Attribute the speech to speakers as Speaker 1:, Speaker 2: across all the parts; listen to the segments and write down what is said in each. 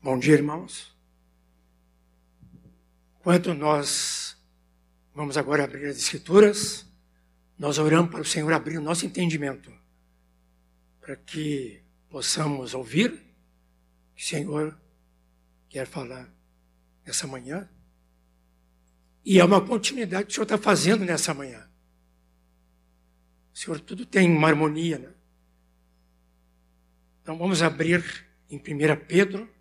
Speaker 1: Bom dia, irmãos. Enquanto nós vamos agora abrir as Escrituras, nós oramos para o Senhor abrir o nosso entendimento, para que possamos ouvir o que o Senhor quer falar nessa manhã. E é uma continuidade que o Senhor está fazendo nessa manhã. O Senhor tudo tem uma harmonia, né? Então vamos abrir em 1 Pedro,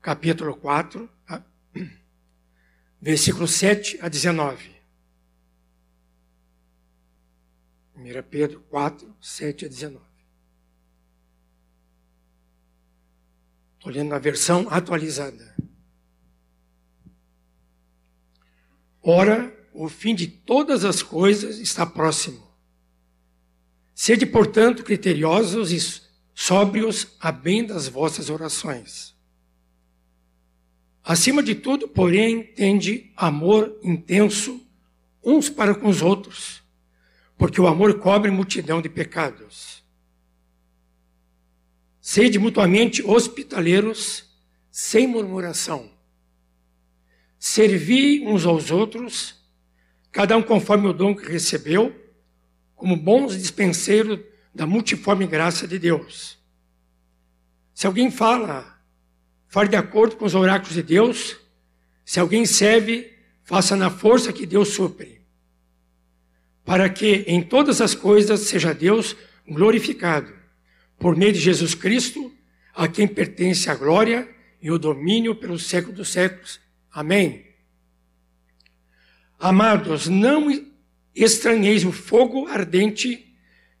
Speaker 1: capítulo 4, versículo 7 a 19. 1 Pedro 4, 7 a 19. Estou lendo na versão atualizada. Ora, o fim de todas as coisas está próximo. Sede, portanto, criteriosos e sóbrios a bem das vossas orações. Acima de tudo, porém, tende amor intenso uns para com os outros, porque o amor cobre multidão de pecados. Sede mutuamente hospitaleiros, sem murmuração. Servi uns aos outros, cada um conforme o dom que recebeu, como bons dispenseiros da multiforme graça de Deus. Se alguém fala, fale de acordo com os oráculos de Deus. Se alguém serve, faça na força que Deus supre. Para que em todas as coisas seja Deus glorificado, por meio de Jesus Cristo, a quem pertence a glória e o domínio pelos séculos dos séculos. Amém. Amados, não estranheis o fogo ardente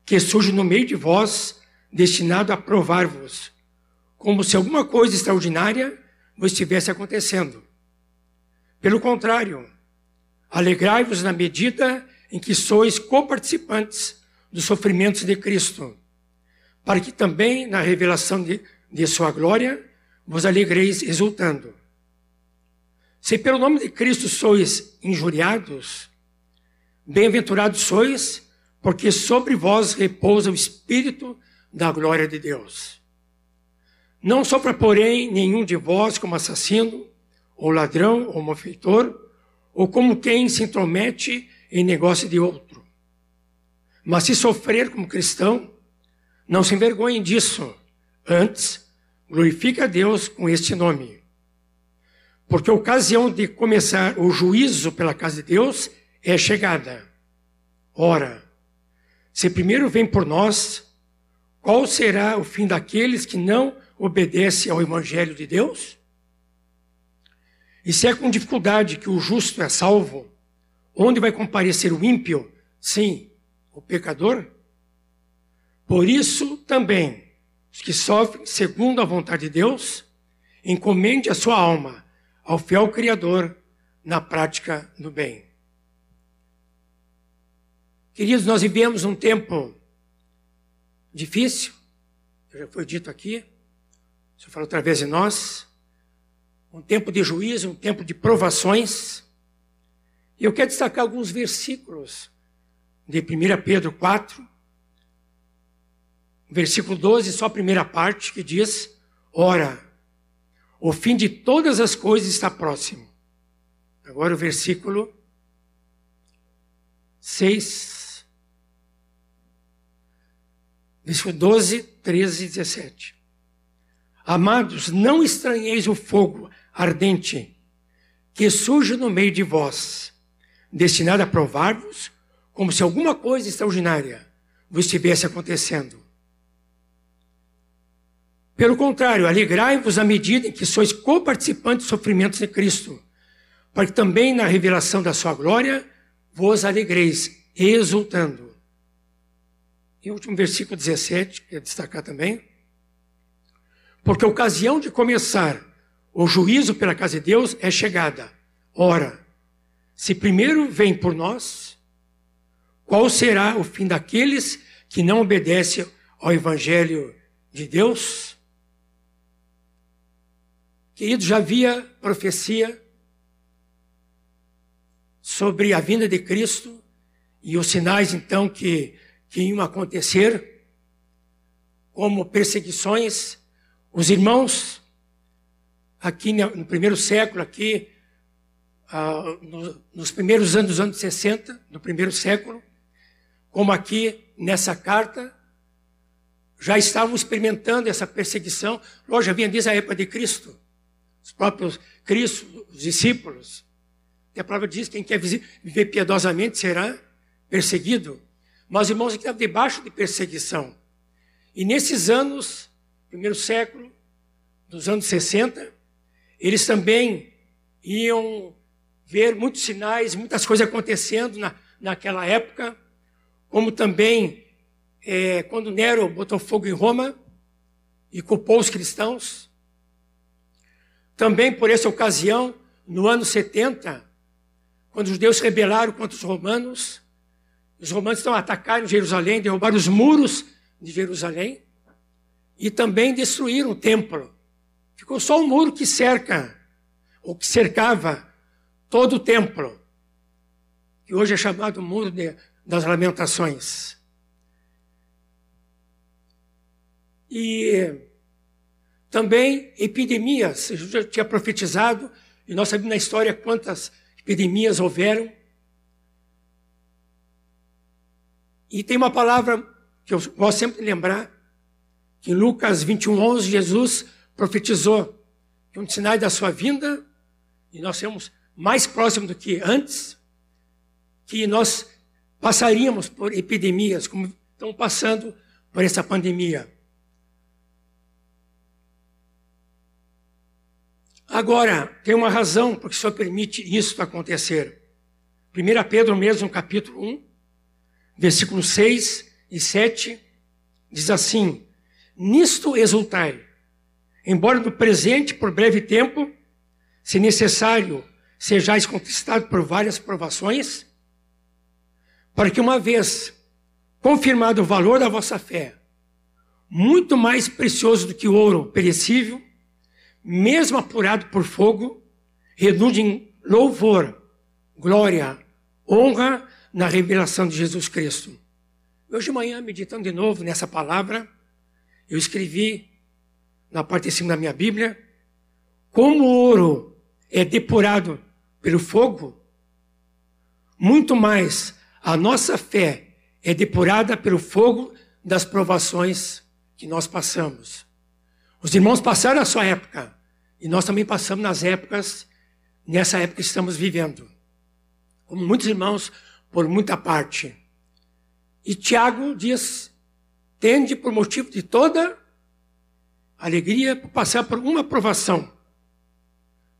Speaker 1: que surge no meio de vós, destinado a provar-vos como se alguma coisa extraordinária estivesse acontecendo. Pelo contrário, alegrai-vos na medida em que sois coparticipantes dos sofrimentos de Cristo, para que também na revelação de, de sua glória vos alegreis exultando. Se pelo nome de Cristo sois injuriados, bem-aventurados sois, porque sobre vós repousa o Espírito da glória de Deus. Não sofra, porém, nenhum de vós como assassino, ou ladrão, ou malfeitor, ou como quem se intromete em negócio de outro. Mas se sofrer como cristão, não se envergonhe disso. Antes, glorifique a Deus com este nome. Porque a ocasião de começar o juízo pela casa de Deus é chegada. Ora, se primeiro vem por nós, qual será o fim daqueles que não obedece ao Evangelho de Deus? E se é com dificuldade que o justo é salvo, onde vai comparecer o ímpio? Sim, o pecador. Por isso também, os que sofrem segundo a vontade de Deus, encomende a sua alma ao fiel Criador na prática do bem. Queridos, nós vivemos um tempo difícil, já foi dito aqui, o Senhor falou através de nós. Um tempo de juízo, um tempo de provações. E eu quero destacar alguns versículos de 1 Pedro 4, versículo 12, só a primeira parte, que diz: Ora, o fim de todas as coisas está próximo. Agora o versículo 6, versículo 12, 13 e 17. Amados, não estranheis o fogo ardente que surge no meio de vós, destinado a provar-vos como se alguma coisa extraordinária vos estivesse acontecendo. Pelo contrário, alegrai-vos à medida em que sois coparticipantes dos sofrimentos de Cristo, para que também na revelação da sua glória vos alegreis, exultando. E o último versículo 17, quero destacar também. Porque a ocasião de começar o juízo pela casa de Deus é chegada. Ora, se primeiro vem por nós, qual será o fim daqueles que não obedecem ao Evangelho de Deus? Querido, já havia profecia sobre a vinda de Cristo e os sinais então que, que iam acontecer, como perseguições os irmãos aqui no primeiro século, aqui, ah, nos primeiros anos dos anos 60, do primeiro século, como aqui nessa carta, já estavam experimentando essa perseguição. Lógico, já vinha desde a época de Cristo. Os próprios Cristo, os discípulos. A palavra diz que quem quer viver piedosamente será perseguido. Mas os irmãos aqui estavam debaixo de perseguição. E nesses anos, primeiro século, dos anos 60, eles também iam ver muitos sinais, muitas coisas acontecendo na, naquela época, como também é, quando Nero botou fogo em Roma e culpou os cristãos. Também por essa ocasião, no ano 70, quando os judeus rebelaram contra os romanos, os romanos estão atacando Jerusalém, derrubaram os muros de Jerusalém e também destruíram o templo. Ficou só um muro que cerca, ou que cercava todo o templo, que hoje é chamado Muro de, das Lamentações. E também epidemias, Jesus já tinha profetizado, e nós sabemos na história quantas epidemias houveram. E tem uma palavra que eu gosto sempre de lembrar, em Lucas 21, 11, Jesus profetizou que um dos sinais da sua vinda, e nós seremos mais próximos do que antes, que nós passaríamos por epidemias, como estão passando por essa pandemia. Agora, tem uma razão porque o Senhor permite isso acontecer. 1 Pedro mesmo, capítulo 1, versículos 6 e 7, diz assim: Nisto exultai, embora no presente, por breve tempo, se necessário, sejais conquistados por várias provações, para que uma vez confirmado o valor da vossa fé, muito mais precioso do que ouro perecível, mesmo apurado por fogo, redunde em louvor, glória, honra na revelação de Jesus Cristo. Hoje de manhã, meditando de novo nessa palavra, eu escrevi na parte de cima da minha Bíblia, como o ouro é depurado pelo fogo, muito mais a nossa fé é depurada pelo fogo das provações que nós passamos. Os irmãos passaram a sua época e nós também passamos nas épocas, nessa época que estamos vivendo. Como muitos irmãos, por muita parte. E Tiago diz: tende por motivo de toda alegria por passar por uma provação,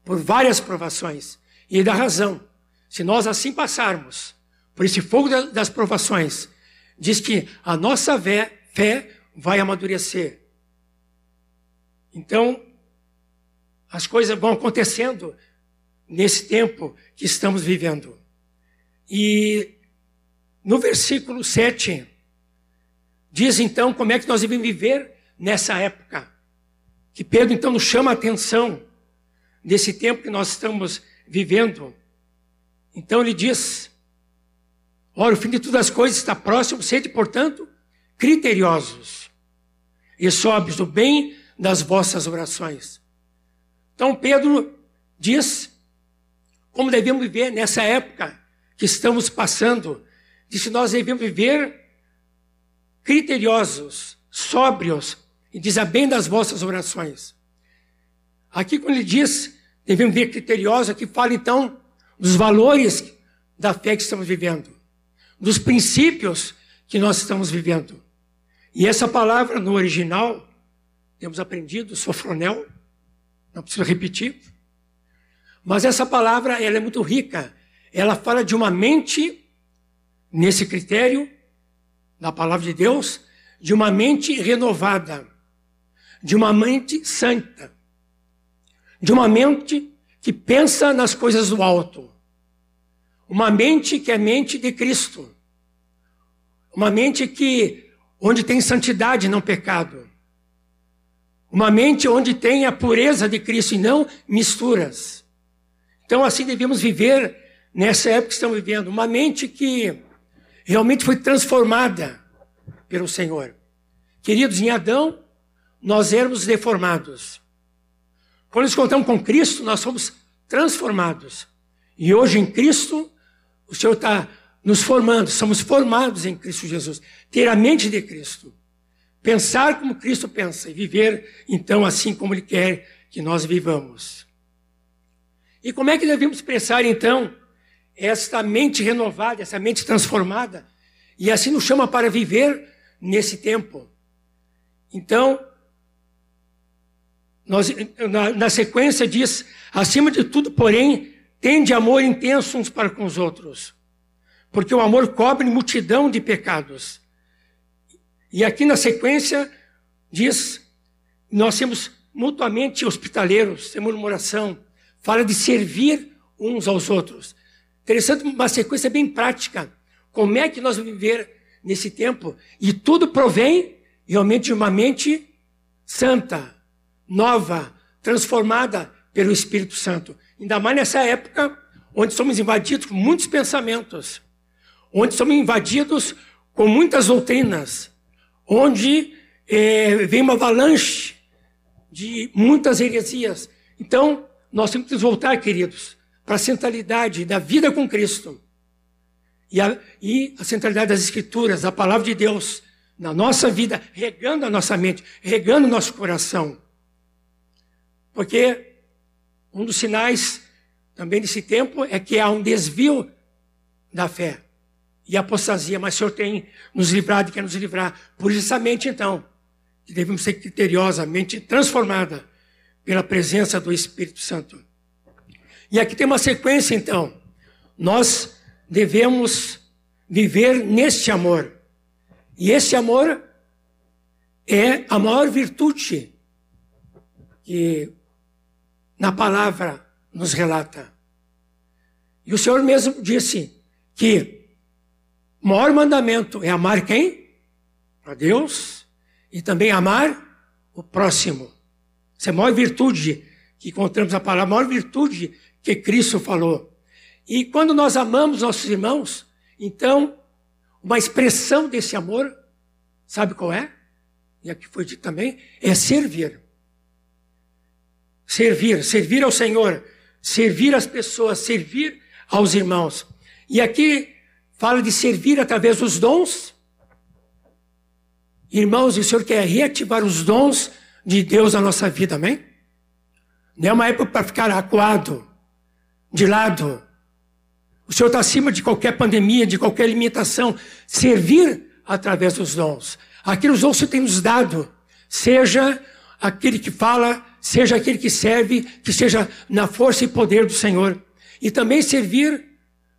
Speaker 1: por várias provações. E ele dá razão. Se nós assim passarmos por esse fogo das provações, diz que a nossa fé, fé vai amadurecer. Então, as coisas vão acontecendo nesse tempo que estamos vivendo. E no versículo 7, diz então como é que nós devemos viver nessa época. Que Pedro então nos chama a atenção desse tempo que nós estamos vivendo. Então ele diz: Ora, o fim de todas as coisas está próximo, sede, portanto, criteriosos e sóbrios do bem das vossas orações. Então Pedro diz como devemos viver nessa época que estamos passando. Diz que nós devemos viver criteriosos, sóbrios, e diz a bem das vossas orações. Aqui quando ele diz devemos viver criteriosos, aqui fala então dos valores da fé que estamos vivendo, dos princípios que nós estamos vivendo. E essa palavra no original temos aprendido, sofronel, não preciso repetir. Mas essa palavra ela é muito rica. Ela fala de uma mente, nesse critério, da palavra de Deus, de uma mente renovada, de uma mente santa, de uma mente que pensa nas coisas do alto, uma mente que é mente de Cristo, uma mente que onde tem santidade, não pecado, uma mente onde tem a pureza de Cristo e não misturas. Então, assim devemos viver nessa época que estamos vivendo. Uma mente que realmente foi transformada pelo Senhor. Queridos, em Adão, nós éramos deformados. Quando nos encontramos com Cristo, nós somos transformados. E hoje em Cristo, o Senhor está nos formando, somos formados em Cristo Jesus. Ter a mente de Cristo. Pensar como Cristo pensa e viver, então, assim como Ele quer que nós vivamos. E como é que devemos expressar, então, esta mente renovada, essa mente transformada? E assim nos chama para viver nesse tempo. Então, nós, na, na sequência diz, acima de tudo, porém, tende amor intenso uns para com os outros. Porque o amor cobre multidão de pecados. E aqui na sequência diz, nós temos mutuamente hospitaleiros, sem murmuração. Fala de servir uns aos outros. Interessante, uma sequência bem prática. Como é que nós vamos viver nesse tempo? E tudo provém realmente de uma mente santa, nova, transformada pelo Espírito Santo. Ainda mais nessa época onde somos invadidos com muitos pensamentos, onde somos invadidos com muitas doutrinas, onde é, vem uma avalanche de muitas heresias. Então, nós temos que voltar, queridos, para a centralidade da vida com Cristo. E a, e a centralidade das Escrituras, da palavra de Deus, na nossa vida, regando a nossa mente, regando o nosso coração. Porque um dos sinais também desse tempo é que há um desvio da fé e apostasia, mas o Senhor tem nos livrado e quer nos livrar. Por isso, essa mente, então, que devemos ser criteriosamente transformada pela presença do Espírito Santo. E aqui tem uma sequência, então. Nós devemos viver neste amor. E esse amor é a maior virtude que na palavra nos relata. E o Senhor mesmo disse que o maior mandamento é amar quem? A Deus e também amar o próximo. Essa é a maior virtude que encontramos na palavra, a maior virtude que Cristo falou. E quando nós amamos nossos irmãos, então, uma expressão desse amor, sabe qual é? E aqui foi dito também, é servir. Servir, servir ao Senhor, servir as pessoas, servir aos irmãos. E aqui fala de servir através dos dons. Irmãos, o Senhor quer reativar os dons de Deus na nossa vida, amém? Não é uma época para ficar acuado, de lado. O Senhor está acima de qualquer pandemia, de qualquer limitação. Servir através dos dons. Aqueles dons que tem nos dado, seja aquele que fala, seja aquele que serve, que seja na força e poder do Senhor. E também servir,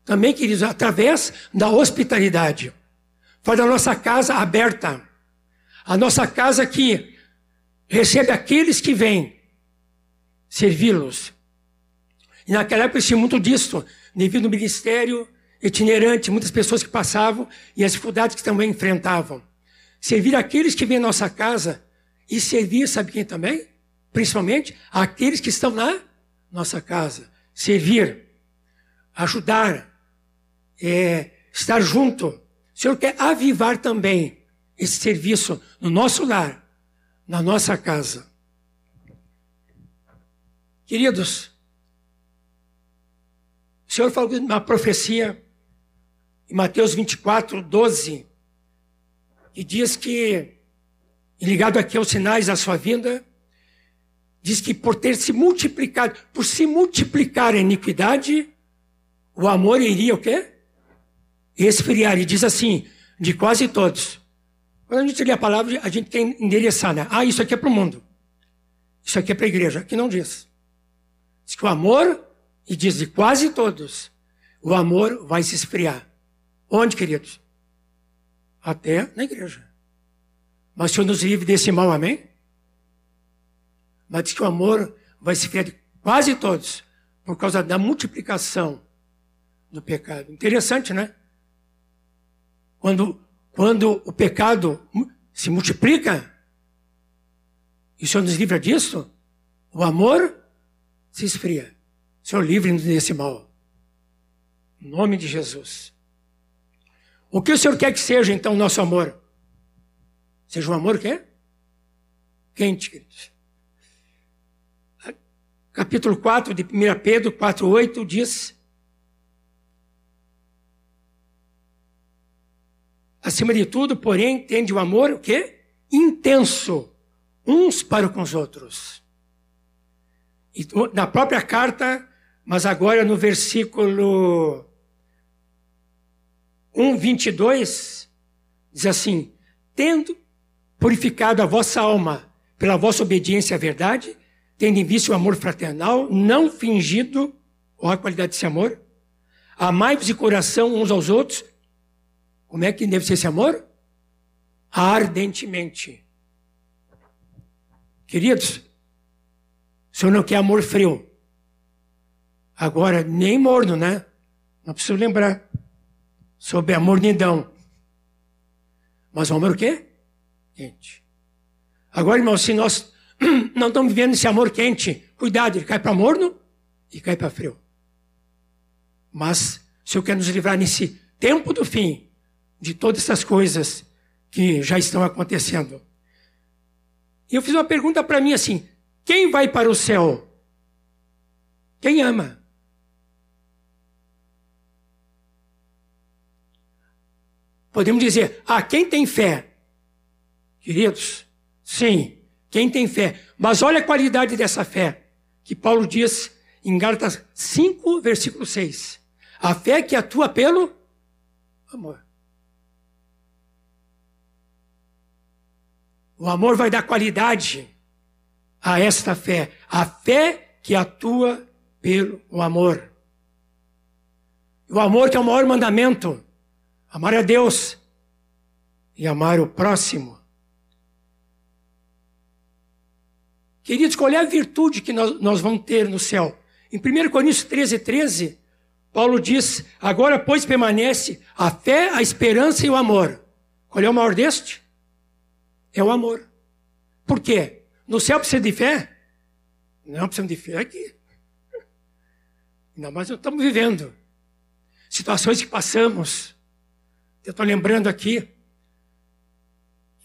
Speaker 1: também, queridos, através da hospitalidade. Faz a nossa casa aberta. A nossa casa que recebe aqueles que vêm servi-los. E naquela época tinha muito disso, devido ao ministério itinerante, muitas pessoas que passavam e as dificuldades que também enfrentavam. Servir aqueles que vêm à nossa casa e servir, sabe quem também? principalmente aqueles que estão na nossa casa. Servir, ajudar, é, estar junto. O Senhor quer avivar também esse serviço no nosso lar, na nossa casa. Queridos, o Senhor falou uma profecia em Mateus 24, 12, que diz que, ligado aqui aos sinais da sua vinda, diz que por ter se multiplicado, por se multiplicar a iniquidade, o amor iria o quê? Esfriar. E diz assim, de quase todos. Quando a gente lê a palavra, a gente quer endereçar, né? Ah, isso aqui é para o mundo. Isso aqui é para a igreja. Aqui não diz. Diz que o amor, e diz de quase todos, o amor vai se esfriar. Onde, queridos? Até na igreja. Mas o Senhor nos livre desse mal, amém? mas diz que o amor vai se criar de quase todos por causa da multiplicação do pecado. Interessante, né? Quando, quando o pecado se multiplica, e o Senhor nos livra disso, o amor se esfria. Senhor livre-nos desse mal. Em nome de Jesus. O que o Senhor quer que seja, então, o nosso amor? Seja um amor que quente, queridos. Capítulo 4 de 1 Pedro 4,8 diz: Acima de tudo, porém, tende o amor o quê? Intenso, uns para com os outros. E na própria carta, mas agora no versículo 1, 22, diz assim: Tendo purificado a vossa alma pela vossa obediência à verdade, tendo em vista o amor fraternal, não fingido, olha a qualidade desse amor, amai-vos de coração uns aos outros. Como é que deve ser esse amor? Ardentemente. Queridos, o senhor não quer amor frio. Agora, nem morno, né? Não preciso lembrar. Sobre a mornidão. Mas o amor o quê? Quente. Agora, irmão, se nós não estamos vivendo esse amor quente, cuidado, ele cai para morno e cai para frio. Mas, se o Senhor quer nos livrar nesse tempo do fim, de todas essas coisas que já estão acontecendo. E eu fiz uma pergunta para mim assim: quem vai para o céu? Quem ama? Podemos dizer, ah, quem tem fé? Queridos, sim, quem tem fé. Mas olha a qualidade dessa fé, que Paulo diz em Gálatas 5, versículo 6. A fé que atua pelo amor. O amor vai dar qualidade a esta fé. A fé que atua pelo amor. O amor que é o maior mandamento. Amar a Deus e amar o próximo. Queridos, qual é a virtude que nós, nós vamos ter no céu? Em 1 Coríntios 13, 13, Paulo diz: Agora, pois, permanece a fé, a esperança e o amor. Qual é o maior deste? É o amor. Por quê? No céu precisa de fé? Não precisamos de fé aqui. Não, mas nós estamos vivendo situações que passamos eu estou lembrando aqui,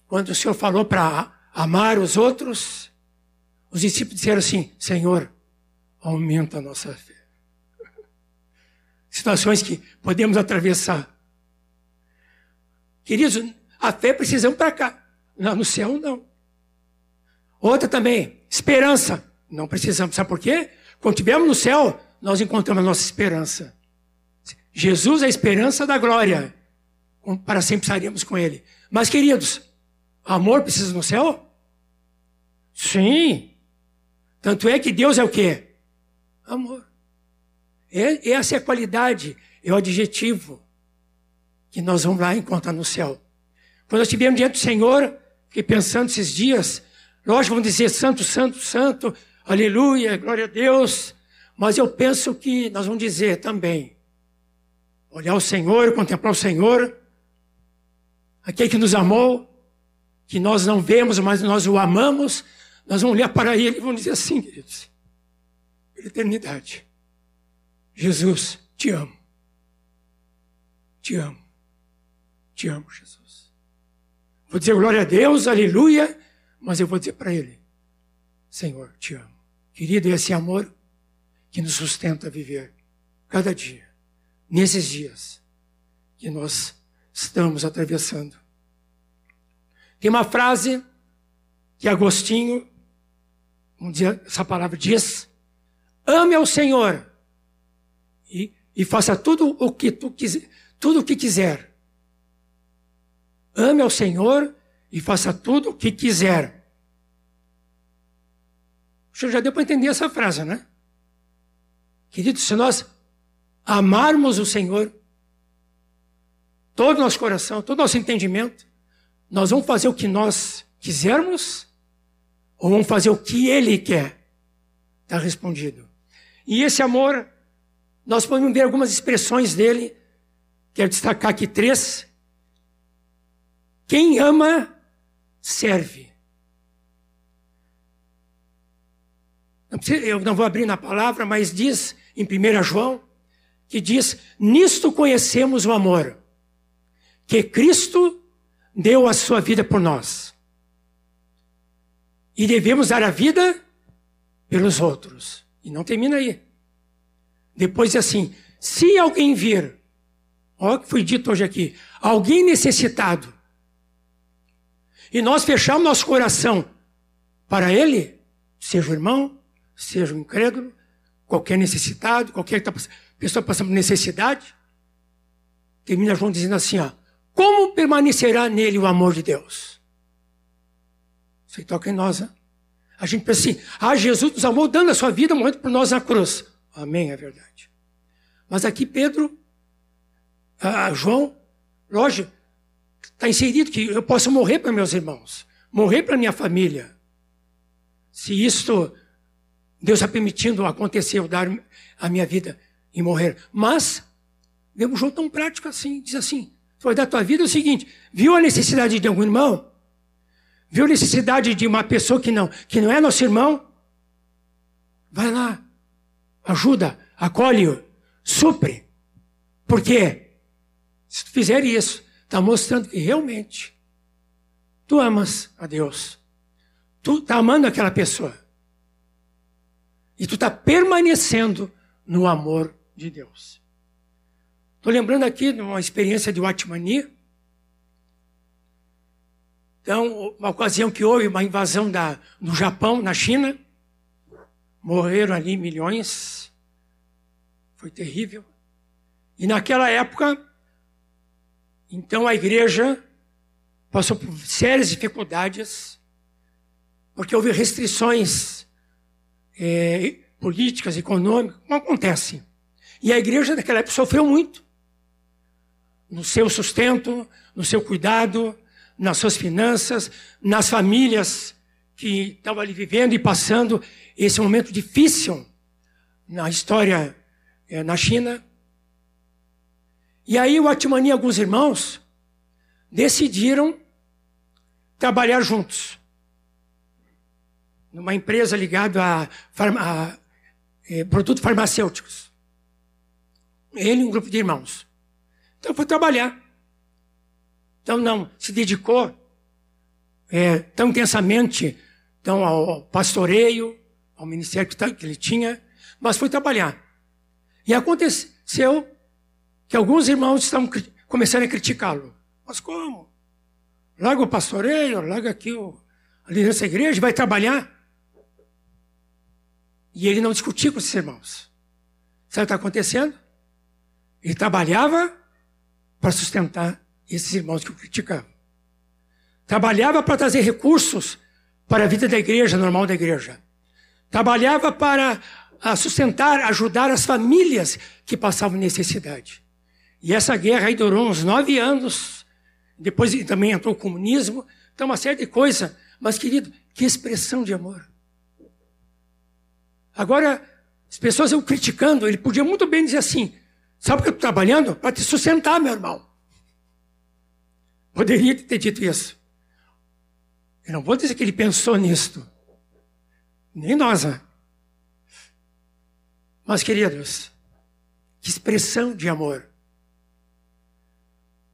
Speaker 1: quando o Senhor falou para amar os outros, os discípulos disseram assim: Senhor, aumenta a nossa fé. Situações que podemos atravessar. Queridos, a fé precisamos para cá. Não, no céu, não. Outra também, esperança. Não precisamos. Sabe por quê? Quando estivermos no céu, nós encontramos a nossa esperança. Jesus é a esperança da glória para sempre estaremos com Ele. Mas, queridos, amor precisa no céu? Sim. Tanto é que Deus é o quê? Amor. É, essa é a qualidade, é o adjetivo que nós vamos lá encontrar no céu. Quando nós estivermos diante do Senhor, fiquei pensando esses dias, lógico, vamos dizer santo, santo, santo, aleluia, glória a Deus, mas eu penso que nós vamos dizer também, olhar o Senhor, contemplar o Senhor, aquele que nos amou, que nós não vemos, mas nós o amamos, nós vamos olhar para ele e vamos dizer assim, queridos, eternidade. Jesus, te amo. Te amo. Te amo, Jesus. Vou dizer glória a Deus, aleluia, mas eu vou dizer para ele, Senhor, te amo. Querido, esse amor que nos sustenta a viver cada dia, nesses dias que nós estamos atravessando. Tem uma frase que Agostinho, um dia essa palavra diz: ame ao Senhor e, e faça tudo o que tu quiser, tudo o que quiser. Ame ao Senhor e faça tudo o que quiser. O senhor já deu para entender essa frase, né? Querido, se nós amarmos o Senhor, todo o nosso coração, todo o nosso entendimento, nós vamos fazer o que nós quisermos ou vamos fazer o que Ele quer? Está respondido. E esse amor, nós podemos ver algumas expressões dele, quero destacar aqui três. Quem ama, serve. Eu não vou abrir na palavra, mas diz em 1 João, que diz: Nisto conhecemos o amor que Cristo deu a sua vida por nós. E devemos dar a vida pelos outros. E não termina aí. Depois é assim: se alguém vir, olha o que foi dito hoje aqui, alguém necessitado, e nós fechamos nosso coração para ele, seja o irmão, seja o incrédulo, qualquer necessitado, qualquer pessoa passando por necessidade, termina João dizendo assim: ó, como permanecerá nele o amor de Deus? Aí toca em nós, né? A gente pensa assim: ah, Jesus nos amou dando a sua vida, morrendo por nós na cruz. Amém, é verdade. Mas aqui Pedro, ah, João, lógico, está inserido que eu posso morrer para meus irmãos, morrer para minha família. Se isto Deus está permitindo acontecer, eu dar a minha vida e morrer. Mas, vemos João tão prático assim, diz assim, foi da tua vida é o seguinte, viu a necessidade de algum irmão? Viu a necessidade de uma pessoa que não, que não é nosso irmão? Vai lá, ajuda, acolhe-o, supre. Por quê? Se tu fizer isso, está mostrando que realmente tu amas a Deus. Tu está amando aquela pessoa. E tu está permanecendo no amor de Deus. Estou lembrando aqui de uma experiência de Watmani. Então, uma ocasião que houve uma invasão da, do Japão na China. Morreram ali milhões. Foi terrível. E naquela época, então a igreja passou por sérias dificuldades, porque houve restrições é, políticas, econômicas, como acontece. E a igreja naquela época sofreu muito. No seu sustento, no seu cuidado, nas suas finanças, nas famílias que estavam ali vivendo e passando esse momento difícil na história é, na China. E aí o Atmani e alguns irmãos decidiram trabalhar juntos numa empresa ligada a, farma, a é, produtos farmacêuticos. Ele e um grupo de irmãos. Então foi trabalhar. Então não se dedicou é, tão intensamente então, ao pastoreio, ao ministério que, tá, ele tinha, mas foi trabalhar. E aconteceu que alguns irmãos estão começando a criticá-lo. Mas como? Larga o pastoreio, larga aqui o, a liderança da igreja, vai trabalhar. E ele não discutia com esses irmãos. Sabe o que está acontecendo? Ele trabalhava para sustentar esses irmãos que o criticavam. Trabalhava para trazer recursos para a vida da igreja, normal da igreja. Trabalhava para ah, sustentar, ajudar as famílias que passavam necessidade. E essa guerra aí durou uns nove anos. Depois também entrou o comunismo. Então, uma série de coisas. Mas, querido, que expressão de amor. Agora, as pessoas iam criticando, ele podia muito bem dizer assim: sabe que eu estou trabalhando? Para te sustentar, meu irmão. Poderia ter dito isso. Eu não vou dizer que ele pensou nisto. Nem nós, né? Mas, queridos, que expressão de amor.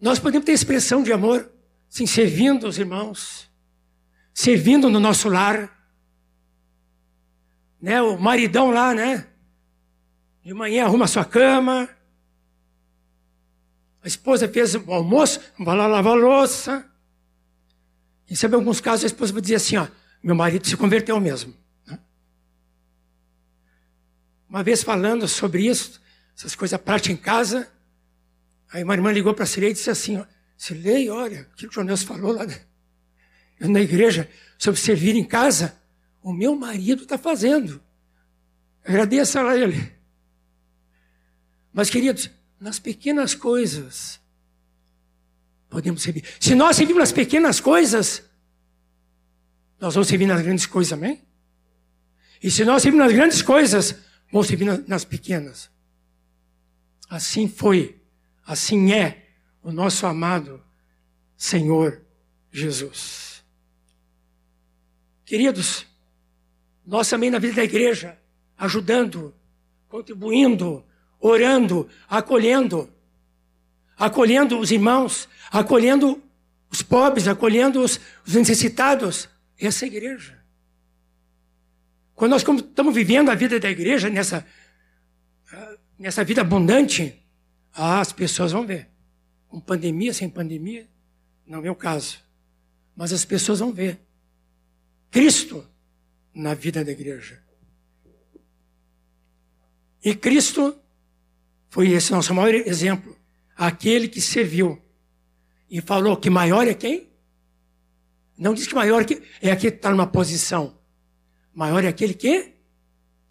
Speaker 1: Nós podemos ter expressão de amor, sim, servindo os irmãos, servindo no nosso lar, né, o maridão lá, né? De manhã arruma sua cama. A esposa fez o almoço, vai lá lavar a louça. E sabe, em alguns casos a esposa vai dizer assim, ó, meu marido se converteu mesmo. Né? Uma vez falando sobre isso, essas coisas práticas em casa, aí uma irmã ligou para a Cirei e disse assim, ó, Cirei, olha, o que o Nelson falou lá na igreja sobre servir em casa, o meu marido está fazendo. Agradeça a ele. Mas, queridos, nas pequenas coisas, podemos servir. Se nós servimos nas pequenas coisas, nós vamos servir nas grandes coisas, amém? E se nós servimos nas grandes coisas, vamos servir nas pequenas. Assim foi, assim é o nosso amado Senhor Jesus. Queridos, nós também na vida da igreja, ajudando, contribuindo, orando, acolhendo, acolhendo os irmãos, acolhendo os pobres, acolhendo os, os necessitados. Essa é a igreja. Quando nós estamos vivendo a vida da igreja nessa, nessa vida abundante, ah, as pessoas vão ver. Com pandemia, sem pandemia, não é o caso. Mas as pessoas vão ver. Cristo na vida da igreja. E Cristo foi esse nosso maior exemplo. Aquele que serviu. E falou que maior é quem? Não diz que maior é aquele que está numa posição. Maior é aquele que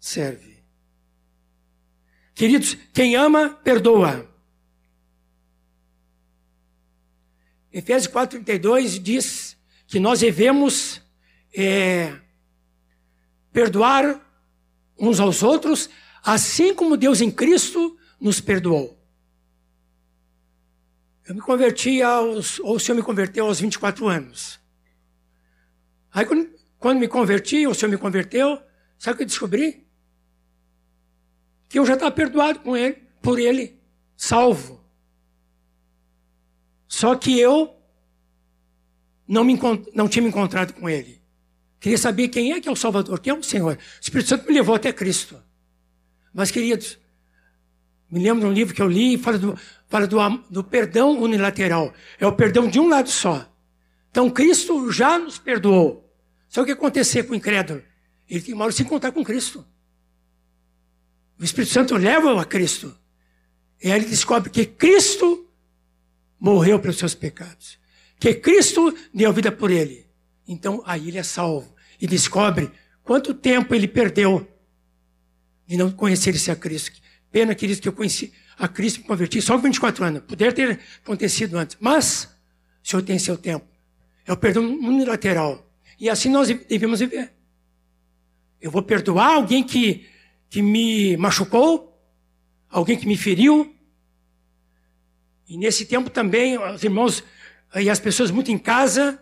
Speaker 1: serve. Queridos, quem ama, perdoa. Efésios 4,32 diz que nós devemos é, perdoar uns aos outros, assim como Deus em Cristo nos perdoou. Eu me converti aos, ou o Senhor me converteu aos 24 anos. Aí quando, quando me converti, o Senhor me converteu, sabe o que eu descobri? Que eu já estava perdoado com ele, por ele, salvo. Só que eu não, me, não tinha me encontrado com ele. Queria saber quem é que é o Salvador, quem é o Senhor. O Espírito Santo me levou até Cristo. Mas, queridos, me lembro de um livro que eu li, fala do, fala do, do perdão unilateral. É o perdão de um lado só. Então, Cristo já nos perdoou. Só o que acontecer com o incrédulo? Ele tem uma hora de se encontrar com Cristo. O Espírito Santo leva-o a Cristo. E aí ele descobre que Cristo morreu pelos seus pecados. Que Cristo deu vida por ele. Então aí ele é salvo. E descobre quanto tempo ele perdeu de não conhecer esse a Cristo. Pena, querido, que eu conheci a Cristo me converti só com 24 anos. Poderia ter acontecido antes. Mas o Senhor tem seu tempo. É o perdão unilateral. E assim nós devemos viver. Eu vou perdoar alguém que, que me machucou, alguém que me feriu, e nesse tempo também, os irmãos e as pessoas muito em casa,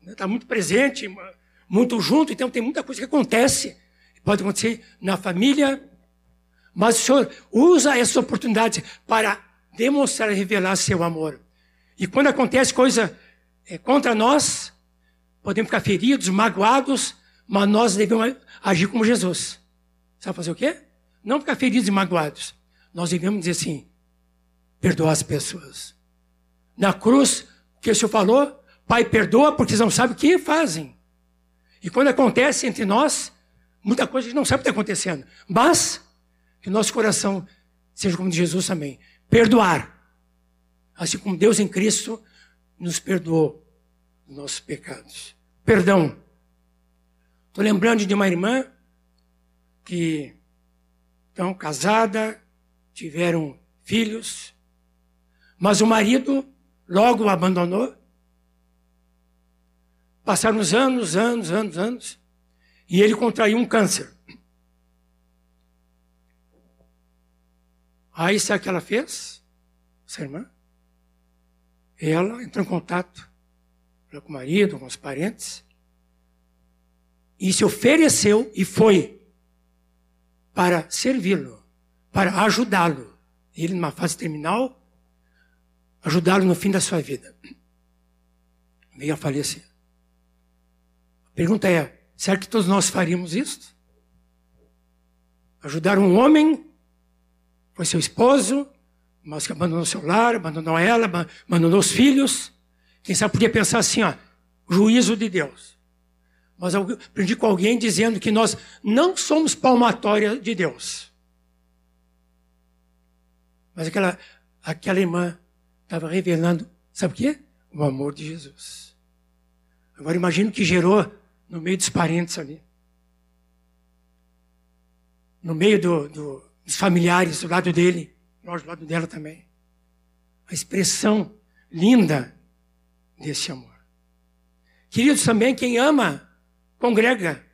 Speaker 1: né, muito presente, muito junto, então tem muita coisa que acontece. Pode acontecer na família, mas o Senhor usa essas oportunidades para demonstrar e revelar seu amor. E quando acontece coisa é, contra nós, podemos ficar feridos, magoados, mas nós devemos agir como Jesus. Sabe fazer o quê? Não ficar feridos e magoados. Nós devemos dizer assim: perdoar as pessoas. Na cruz, o que o Senhor falou? Pai, perdoa porque eles não sabem o que fazem. E quando acontece entre nós, muita coisa a gente não sabe o que está acontecendo. Mas, que nosso coração seja como de Jesus também. Perdoar. Assim como Deus em Cristo nos perdoou os nossos pecados. Perdão. Estou lembrando de uma irmã que estão casada, tiveram filhos, mas o marido logo o abandonou. Passaram os anos, anos, anos, anos, e ele contraiu um câncer. Aí sabe o que ela fez? Essa irmã? Ela entrou em contato com o marido, com os parentes, e se ofereceu e foi para servi-lo, para ajudá-lo. Ele, numa fase terminal, ajudá-lo no fim da sua vida. Veio a falecer. A pergunta é: será que todos nós faríamos isso? Ajudar um homem, foi seu esposo, mas que abandonou seu lar, abandonou ela, abandonou os filhos. Quem sabe podia pensar assim, ó, juízo de Deus. Mas eu aprendi com alguém dizendo que nós não somos palmatória de Deus. Mas aquela, aquela irmã estava revelando, sabe o quê? O amor de Jesus. Agora imagino que gerou no meio dos parentes ali. No meio do, do, dos familiares do lado dele, nós do lado dela também. A expressão linda desse amor. Queridos, também quem ama, congrega.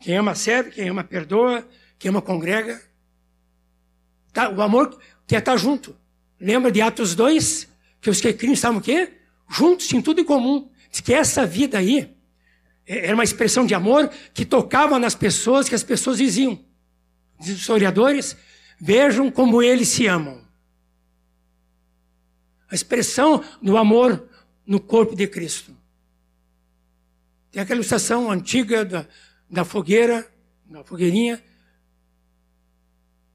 Speaker 1: Quem ama serve, quem ama perdoa, quem ama congrega. Tá, o amor quer estar junto. Lembra de Atos 2? Que os que criam estavam o quê? Juntos, em tudo em comum. Diz que essa vida aí era uma expressão de amor que tocava nas pessoas, que as pessoas diziam. Os historiadores, vejam como eles se amam. A expressão do amor no corpo de Cristo. Tem aquela ilustração antiga da, da fogueira, da fogueirinha.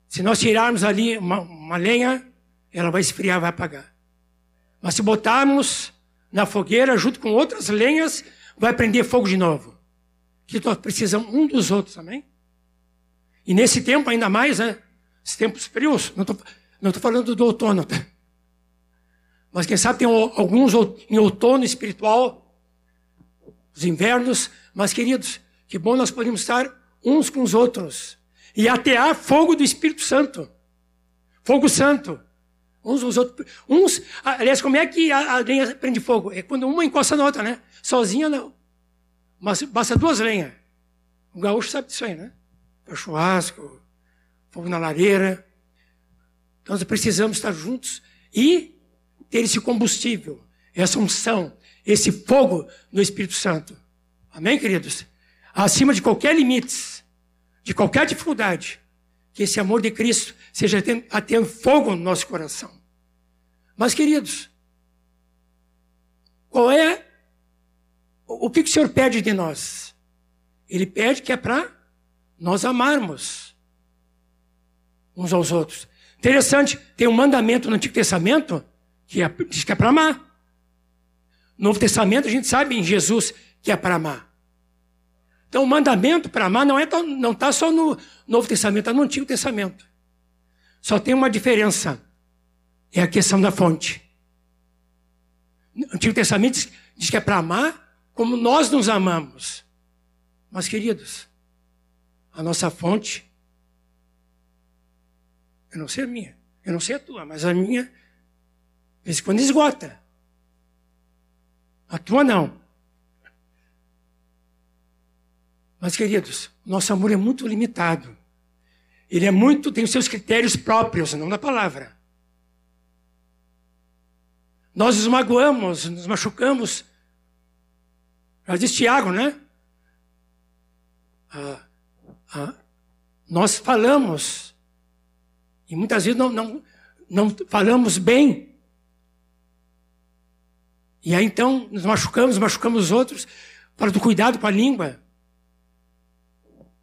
Speaker 1: Se nós tirarmos ali uma, uma lenha, ela vai esfriar, vai apagar. Mas se botarmos na fogueira junto com outras lenhas, vai prender fogo de novo. Que nós precisamos um dos outros, amém? E nesse tempo ainda mais, né? Esses tempos frios, não estou não falando do outono. Tá? Mas quem sabe tem alguns em outono espiritual, os invernos. Mas queridos, que bom nós podemos estar uns com os outros. E atear fogo do Espírito Santo. Fogo Santo. Uns os outros. Uns, aliás, como é que a, a lenha prende fogo? É quando uma encosta na outra, né? Sozinha não. Mas basta duas lenhas. O gaúcho sabe disso aí, né? Para churrasco, fogo na lareira. Então, nós precisamos estar juntos e ter esse combustível, essa unção, esse fogo do Espírito Santo. Amém, queridos? Acima de qualquer limite, de qualquer dificuldade, que esse amor de Cristo seja atendo fogo no nosso coração. Mas, queridos, qual é o que o Senhor pede de nós? Ele pede que é para nós amarmos uns aos outros. Interessante, tem um mandamento no Antigo Testamento que é, diz que é para amar. No Novo Testamento a gente sabe em Jesus que é para amar. Então o mandamento para amar não é não está só no Novo Testamento, está no Antigo Testamento. Só tem uma diferença. É a questão da fonte. O Antigo Testamento diz, diz que é para amar como nós nos amamos. Mas, queridos, a nossa fonte, eu não sei a minha, eu não sei a tua, mas a minha de vez em quando esgota. A tua não. Mas, queridos, nosso amor é muito limitado. Ele é muito, tem os seus critérios próprios, não da palavra. Nós nos magoamos, nos machucamos. Já diz Tiago, né? Ah, ah, nós falamos, e muitas vezes não, não, não falamos bem e aí então nos machucamos, machucamos os outros, para do cuidado com a língua.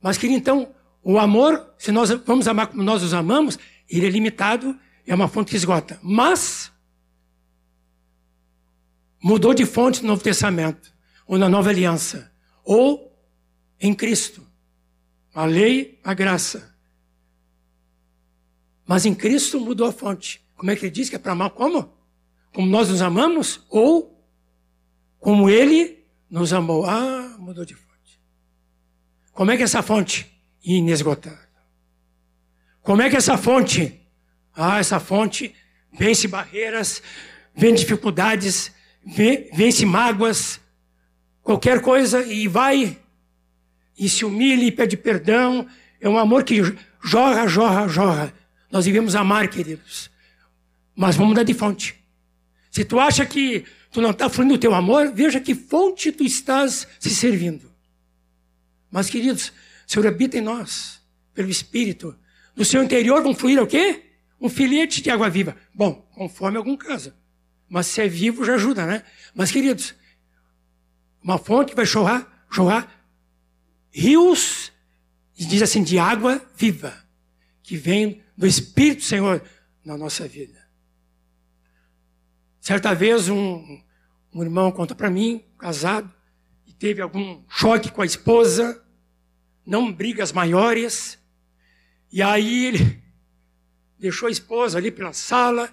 Speaker 1: Mas queria então, o amor, se nós vamos amar como nós os amamos, ele é limitado, é uma fonte que esgota. Mas mudou de fonte no Novo Testamento, ou na Nova Aliança, ou em Cristo. A lei, a graça. Mas em Cristo mudou a fonte. Como é que ele diz que é para amar como? como nós nos amamos ou como ele nos amou. Ah, mudou de fonte. Como é que é essa fonte? Inesgotável. Como é que é essa fonte? Ah, essa fonte vence barreiras, vence dificuldades, vence mágoas, qualquer coisa e vai e se humilha e pede perdão. É um amor que jorra, jorra, jorra. Nós devemos amar, queridos. Mas vamos dar de fonte. Se tu acha que tu não está fluindo o teu amor, veja que fonte tu estás se servindo. Mas, queridos, o Senhor habita em nós, pelo Espírito. No seu interior vão fluir o quê? Um filete de água viva. Bom, conforme algum caso. Mas se é vivo, já ajuda, né? Mas, queridos, uma fonte vai jorrar, jorrar rios, e diz assim, de água viva, que vem do Espírito Senhor na nossa vida. Certa vez um, um irmão conta para mim, casado, teve algum choque com a esposa, não brigas maiores, e aí ele deixou a esposa ali pela sala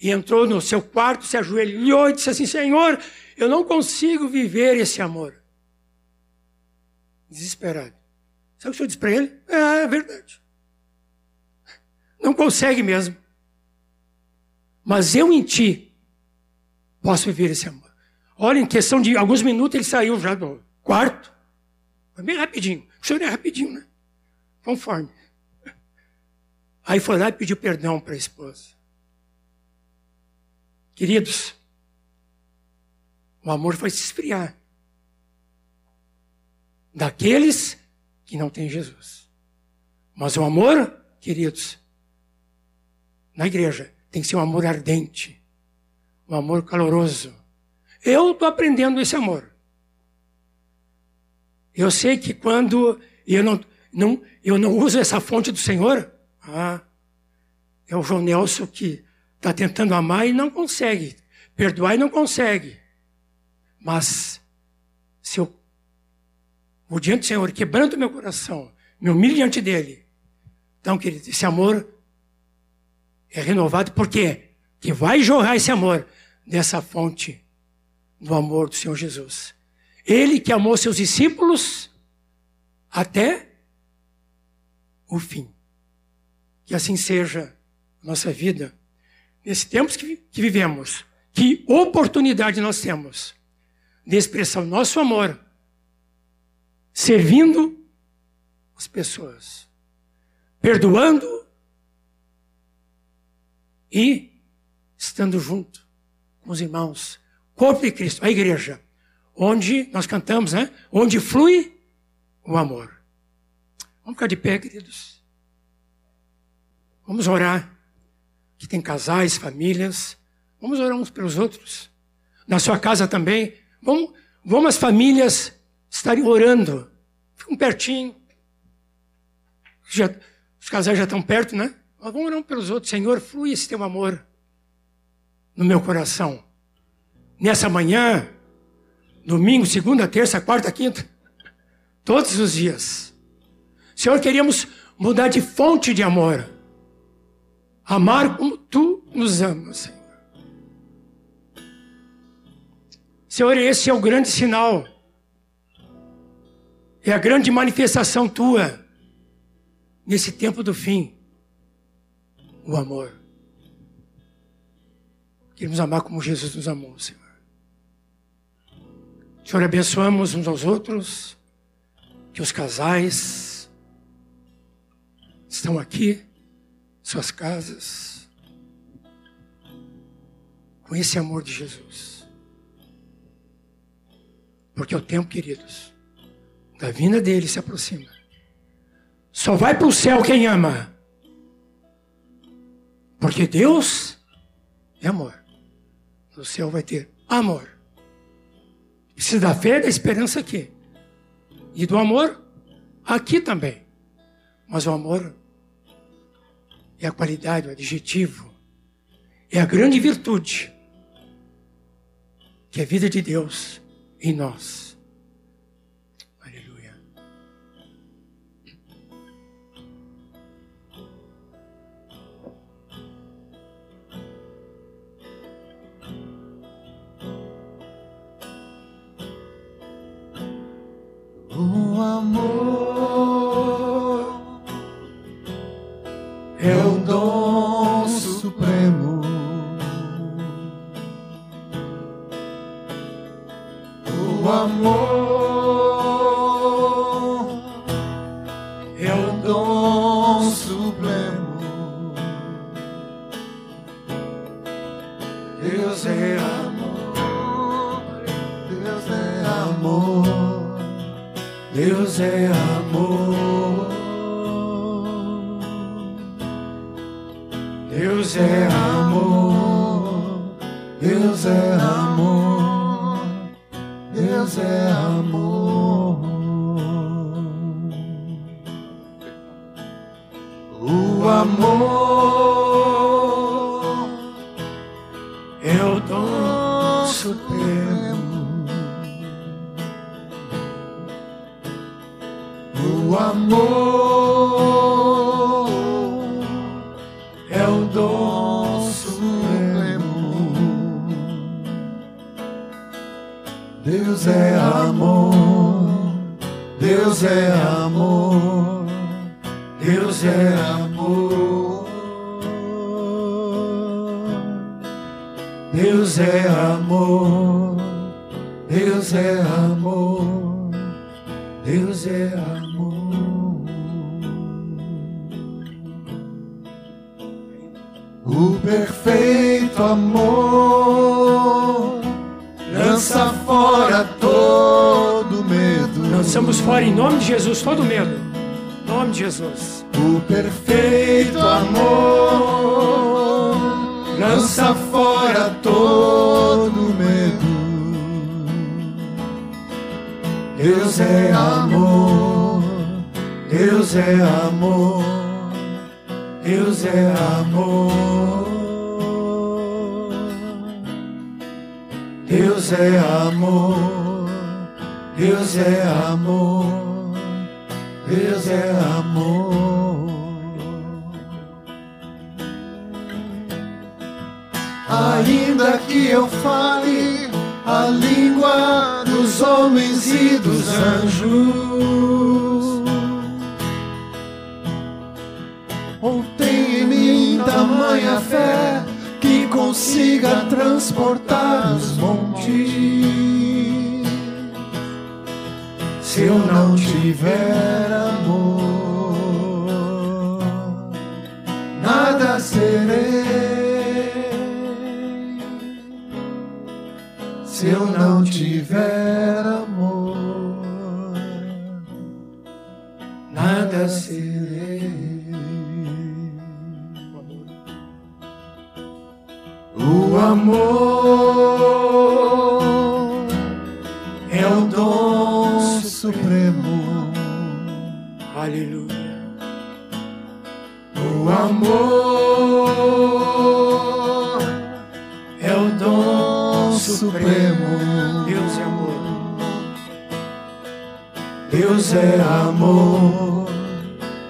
Speaker 1: e entrou no seu quarto, se ajoelhou e disse assim: Senhor, eu não consigo viver esse amor. Desesperado. Sabe o que o senhor disse para ele? É, é verdade. Não consegue mesmo. Mas eu em ti posso viver esse amor. Olha, em questão de alguns minutos ele saiu já do quarto. Foi bem rapidinho. O senhor é rapidinho, né? Conforme. Aí foi lá e pediu perdão para a esposa. Queridos, o amor vai se esfriar. Daqueles que não têm Jesus. Mas o amor, queridos, na igreja, tem que ser um amor ardente um amor caloroso. Eu estou aprendendo esse amor. Eu sei que quando eu não, não, eu não uso essa fonte do Senhor, ah, é o João Nelson que está tentando amar e não consegue, perdoar e não consegue. Mas se eu vou diante do Senhor, quebrando meu coração, me humilho diante dele, então, querido, esse amor é renovado, por quê? Que vai jorrar esse amor dessa fonte do amor do Senhor Jesus. Ele que amou seus discípulos até o fim. Que assim seja a nossa vida. Nesses tempos que, que vivemos, que oportunidade nós temos de expressar o nosso amor servindo as pessoas, perdoando e estando junto com os irmãos, corpo de Cristo, a igreja, onde nós cantamos, né? Onde flui o amor. Vamos ficar de pé, queridos. Vamos orar. Que tem casais, famílias. Vamos orar uns pelos outros. Na sua casa também. Vamos, vamos as famílias estarem orando. Ficam pertinho. Já, os casais já estão perto, né? Mas vamos orar um pelos outros. Senhor, flui esse teu amor no meu coração. Nessa manhã, domingo, segunda, terça, quarta, quinta, todos os dias. Senhor, queríamos mudar de fonte de amor. Amar como tu nos amas, Senhor. Senhor, esse é o grande sinal. É a grande manifestação tua nesse tempo do fim o amor. Queremos amar como Jesus nos amou, Senhor. Senhor, abençoamos uns aos outros, que os casais estão aqui, suas casas, com esse amor de Jesus. Porque o tempo, queridos, da vinda dele se aproxima. Só vai para o céu quem ama. Porque Deus é amor. No céu vai ter amor. Precisa da fé e da esperança aqui. E do amor aqui também. Mas o amor é a qualidade, o adjetivo, é a grande virtude que é a vida de Deus em nós.
Speaker 2: Amor. É o dom O amor é o dom supremo. O amor Deus é amor, Deus é amor, Deus é amor. Ainda que eu fale a língua dos homens e dos anjos, ou tem em mim tamanha fé que consiga transportar os montes. Se eu não tiver amor, nada serei. Se eu não tiver amor, nada serei. O amor amor é o dom supremo.
Speaker 1: Deus é amor.
Speaker 2: Deus é amor.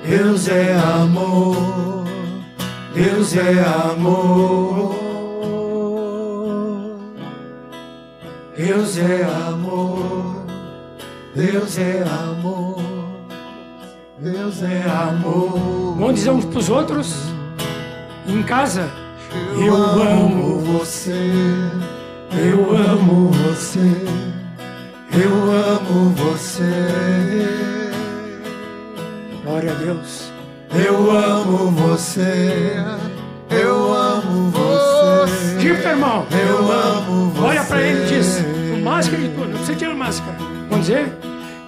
Speaker 2: Deus é amor. Deus é amor. Deus é amor. Deus é amor. Deus é amor.
Speaker 1: Vamos dizer uns para os outros? Em casa?
Speaker 2: Eu amo você, eu amo você, eu amo você,
Speaker 1: Glória a Deus.
Speaker 2: eu amo você, eu amo você,
Speaker 1: Diga pro irmão.
Speaker 2: eu amo você.
Speaker 1: Olha para ele e diz: com máscara e tudo, não precisa tirar máscara. Vamos dizer?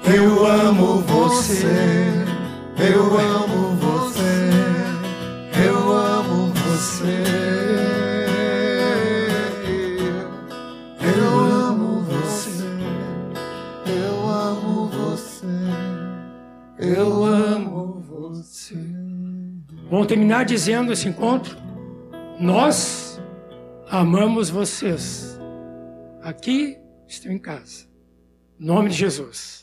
Speaker 2: Eu amo você, eu amo você, eu amo você. Eu amo você, eu amo você, eu amo você.
Speaker 1: Vamos terminar dizendo esse encontro. Nós amamos vocês. Aqui estão em casa. Em nome de Jesus.